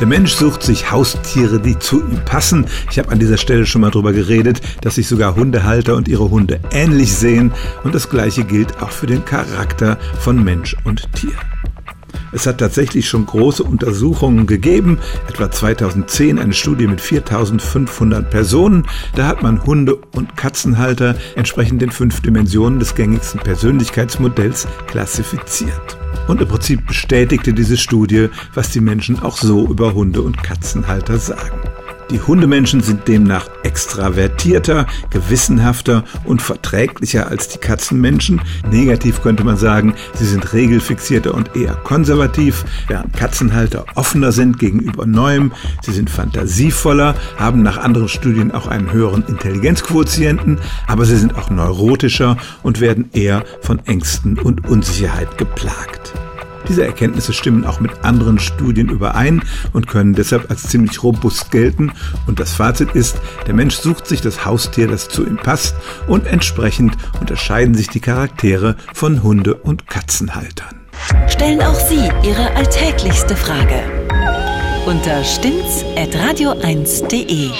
Der Mensch sucht sich Haustiere, die zu ihm passen. Ich habe an dieser Stelle schon mal darüber geredet, dass sich sogar Hundehalter und ihre Hunde ähnlich sehen. Und das Gleiche gilt auch für den Charakter von Mensch und Tier. Es hat tatsächlich schon große Untersuchungen gegeben, etwa 2010 eine Studie mit 4500 Personen. Da hat man Hunde- und Katzenhalter entsprechend den fünf Dimensionen des gängigsten Persönlichkeitsmodells klassifiziert. Und im Prinzip bestätigte diese Studie, was die Menschen auch so über Hunde- und Katzenhalter sagen. Die Hundemenschen sind demnach extravertierter, gewissenhafter und verträglicher als die Katzenmenschen. Negativ könnte man sagen, sie sind regelfixierter und eher konservativ, während Katzenhalter offener sind gegenüber Neuem. Sie sind fantasievoller, haben nach anderen Studien auch einen höheren Intelligenzquotienten, aber sie sind auch neurotischer und werden eher von Ängsten und Unsicherheit geplagt. Diese Erkenntnisse stimmen auch mit anderen Studien überein und können deshalb als ziemlich robust gelten. Und das Fazit ist, der Mensch sucht sich das Haustier, das zu ihm passt und entsprechend unterscheiden sich die Charaktere von Hunde- und Katzenhaltern. Stellen auch Sie Ihre alltäglichste Frage unter stimmtz.radio1.de.